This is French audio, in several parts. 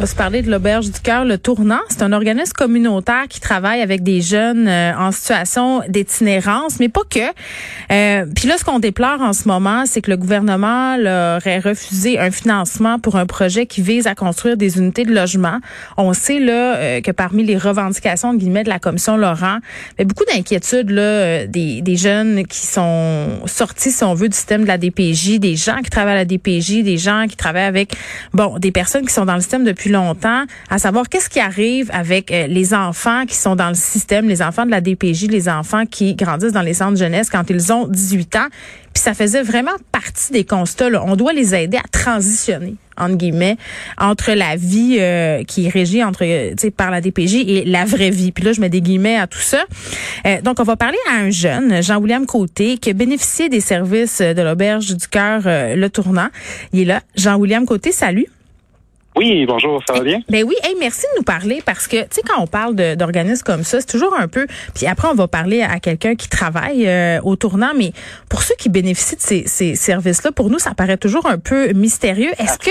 Va se parler de l'Auberge du Cœur, le Tournant. C'est un organisme communautaire qui travaille avec des jeunes euh, en situation d'itinérance, mais pas que. Euh, Puis là, ce qu'on déplore en ce moment, c'est que le gouvernement leur aurait refusé un financement pour un projet qui vise à construire des unités de logement. On sait là euh, que parmi les revendications de guillemets de la commission Laurent, a beaucoup d'inquiétudes là euh, des, des jeunes qui sont sortis, si on veut, du système de la DPJ, des gens qui travaillent à la DPJ, des gens qui travaillent avec bon des personnes qui sont dans le système depuis longtemps, à savoir qu'est-ce qui arrive avec euh, les enfants qui sont dans le système, les enfants de la DPJ, les enfants qui grandissent dans les centres de jeunesse quand ils ont 18 ans. Puis ça faisait vraiment partie des constats. On doit les aider à transitionner entre guillemets entre la vie euh, qui est régie entre euh, par la DPJ et la vraie vie. Puis là je mets des guillemets à tout ça. Euh, donc on va parler à un jeune, Jean-William Côté qui a bénéficié des services de l'auberge du cœur Le Tournant. Il est là. Jean-William Côté, salut. Oui, bonjour, ça va bien? Ben oui, hey, merci de nous parler parce que, tu sais, quand on parle d'organismes comme ça, c'est toujours un peu... Puis après, on va parler à quelqu'un qui travaille euh, au tournant, mais pour ceux qui bénéficient de ces, ces services-là, pour nous, ça paraît toujours un peu mystérieux. Est-ce que...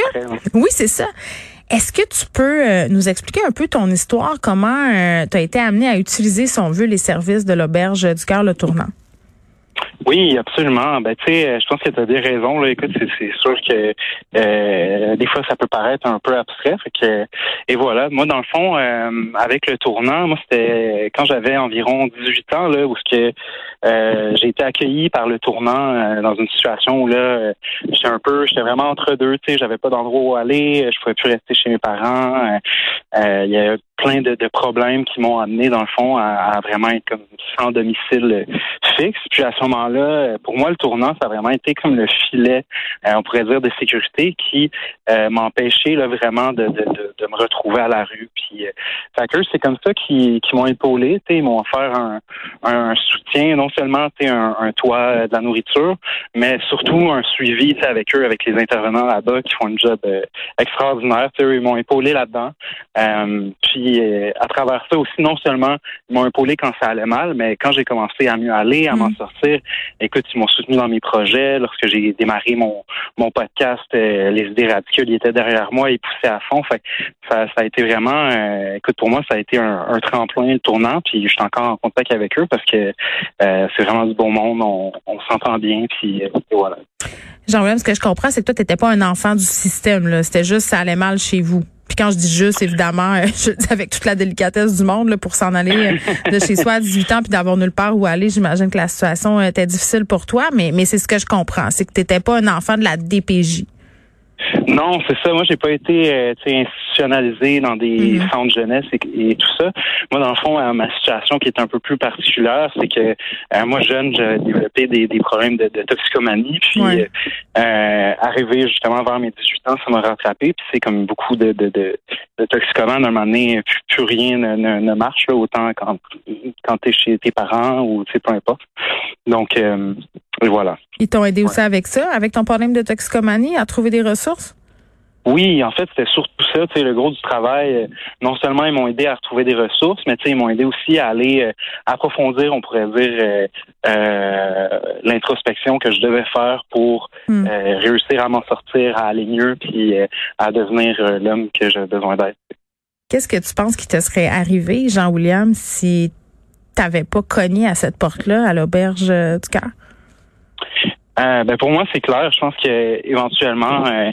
Oui, c'est ça. Est-ce que tu peux euh, nous expliquer un peu ton histoire, comment euh, tu as été amené à utiliser, si on veut, les services de l'auberge du cœur le tournant? Oui, absolument. Ben, tu sais, je pense que tu as des raisons. Là. Écoute, c'est sûr que euh, des fois, ça peut paraître un peu abstrait. Fait que, et voilà, moi, dans le fond, euh, avec le tournant, moi, c'était quand j'avais environ 18 ans, là, où que euh, j'ai été accueilli par le tournant dans une situation où là, j'étais un peu, j'étais vraiment entre deux. Tu sais, j'avais pas d'endroit où aller, je pouvais plus rester chez mes parents. Il y a plein de, problèmes qui m'ont amené, dans le fond, à, vraiment être comme sans domicile fixe. Puis à ce moment-là, pour moi, le tournant, ça a vraiment été comme le filet, euh, on pourrait dire, de sécurité qui euh, m'empêchait là, vraiment de, me retrouver à la rue. Puis, euh, fait que c'est comme ça qu'ils qui m'ont épaulé. Ils m'ont offert un, soutien, non seulement un, un toit, de la nourriture, mais surtout un suivi avec eux, avec les intervenants là-bas qui font un job euh, extraordinaire. Eux, ils m'ont épaulé là-dedans. Euh, puis euh, à travers ça aussi, non seulement ils m'ont épaulé quand ça allait mal, mais quand j'ai commencé à mieux aller, à m'en mm. sortir, écoute, ils m'ont soutenu dans mes projets. Lorsque j'ai démarré mon, mon podcast, euh, les idées radicales, ils étaient derrière moi, ils poussaient à fond. Fait ça, ça a été vraiment, euh, écoute, pour moi, ça a été un, un, tremplin, le tournant. Puis je suis encore en contact avec eux parce que c'est vraiment du bon monde, on, on s'entend bien. Puis voilà. Jean-William, ce que je comprends, c'est que toi, tu n'étais pas un enfant du système. C'était juste ça allait mal chez vous. Puis quand je dis juste, évidemment, euh, je dis avec toute la délicatesse du monde là, pour s'en aller euh, de chez soi à 18 ans puis d'avoir nulle part où aller, j'imagine que la situation était difficile pour toi, mais, mais c'est ce que je comprends, c'est que tu n'étais pas un enfant de la DPJ. Non, c'est ça. Moi, j'ai pas été euh, institutionnalisé dans des mhm. centres jeunesse et, tout ça. Moi, dans le fond, euh, ma situation qui est un peu plus particulière, c'est que euh, moi, jeune, j'ai développé des, des problèmes de, de, toxicomanie. Puis, euh, arrivé justement vers mes 18 ans, ça m'a rattrapé. Puis, c'est comme beaucoup de, de, de, de toxicomanes, à un moment donné, plus, rien ne, ne, marche, là, autant quand, quand tu es chez tes parents ou, tu sais, peu importe. Donc, et voilà. Ils t'ont aidé aussi avec ça, avec ton problème de toxicomanie, à trouver des ressources? Oui, en fait, c'était surtout ça, tu sais, le gros du travail. Euh, non seulement ils m'ont aidé à retrouver des ressources, mais tu sais, ils m'ont aidé aussi à aller euh, approfondir, on pourrait dire, euh, l'introspection que je devais faire pour hmm. réussir à m'en sortir, à aller mieux, puis à devenir l'homme que j'ai besoin d'être. Qu'est-ce que tu penses qui te serait arrivé, Jean-William, si tu n'avais pas cogné à cette porte-là, à l'auberge du cœur? Euh, ben pour moi, c'est clair. Je pense que éventuellement, euh,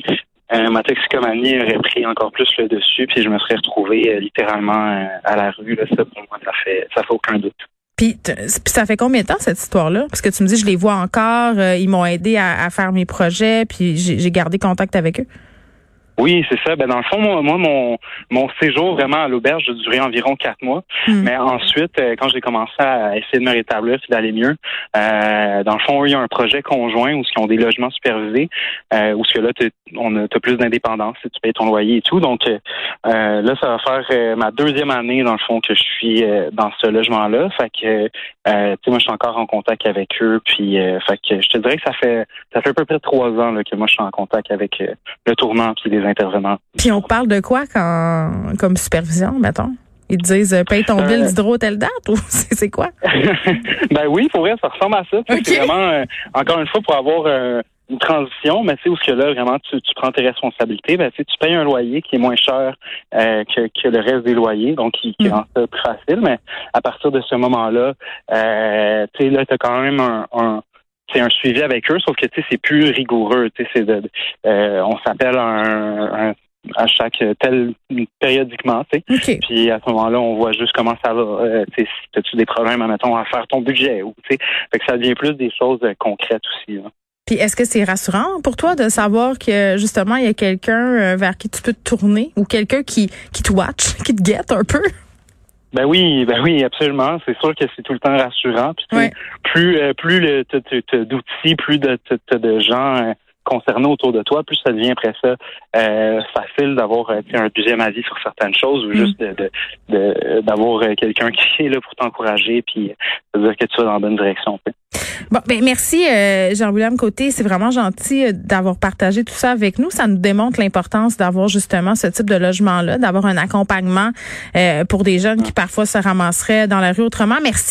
euh, ma toxicomanie aurait pris encore plus le dessus, puis je me serais retrouvé littéralement à la rue. Là, ça, pour moi, ça fait, ça fait aucun doute. Puis, ça fait combien de temps cette histoire-là? Parce que tu me dis, je les vois encore, ils m'ont aidé à, à, faire mes projets, puis j'ai gardé contact avec eux. Oui, c'est ça. Ben dans le fond, moi, mon mon séjour vraiment à l'auberge a duré environ quatre mois. Hmm. Mais ensuite, euh, quand j'ai commencé à essayer de me rétablir et d'aller mieux, euh, dans le fond, il y a un projet conjoint où ils ont des logements supervisés, euh, où ce que là, on a plus d'indépendance, tu payes ton loyer et tout. Donc euh, là, ça va faire ma deuxième année dans le fond que je suis dans ce logement-là. Fait que, tu sais, moi, je suis encore en contact avec eux. Puis, fait que je te dirais que ça fait ça fait à peu près trois ans là, que moi, je suis en contact avec le tournant puis les intervenants. Puis on parle de quoi quand, comme supervision, mettons? Ils te disent euh, paye ton bill euh. d'hydro telle date ou c'est quoi? ben oui, pour vrai, ça ressemble à ça. C'est vraiment, euh, encore une fois, pour avoir une transition, mais sais, où ce que là, vraiment, tu, tu prends tes responsabilités, ben, tu payes un loyer qui est moins cher que, que le reste des loyers, donc qui, qui mm. rend ça plus facile, mais à partir de ce moment-là, tu sais, là, tu as quand même un, un c'est un suivi avec eux, sauf que tu sais, c'est plus rigoureux. Tu sais, c'est de, euh, on s'appelle un, un à chaque tel périodiquement, tu sais. Puis à ce moment-là, on voit juste comment ça va. Euh, tu sais, as-tu des problèmes, mettons, à faire ton budget ou tu sais. Fait que ça devient plus des choses euh, concrètes aussi. Là. Puis est-ce que c'est rassurant pour toi de savoir que justement il y a quelqu'un euh, vers qui tu peux te tourner ou quelqu'un qui qui te watch, qui te guette un peu? Ben oui, ben oui, absolument. C'est sûr que c'est tout le temps rassurant. Puis plus plus le d'outils, plus de, de gens concernés autour de toi, plus ça devient après ça euh, facile d'avoir euh, un deuxième avis sur certaines choses ou mm. juste de, d'avoir euh, quelqu'un qui est là pour t'encourager puis de dire que tu vas dans la bonne direction. Bon, ben merci Jean-William Côté, c'est vraiment gentil d'avoir partagé tout ça avec nous. Ça nous démontre l'importance d'avoir justement ce type de logement là, d'avoir un accompagnement pour des jeunes qui parfois se ramasseraient dans la rue autrement. Merci.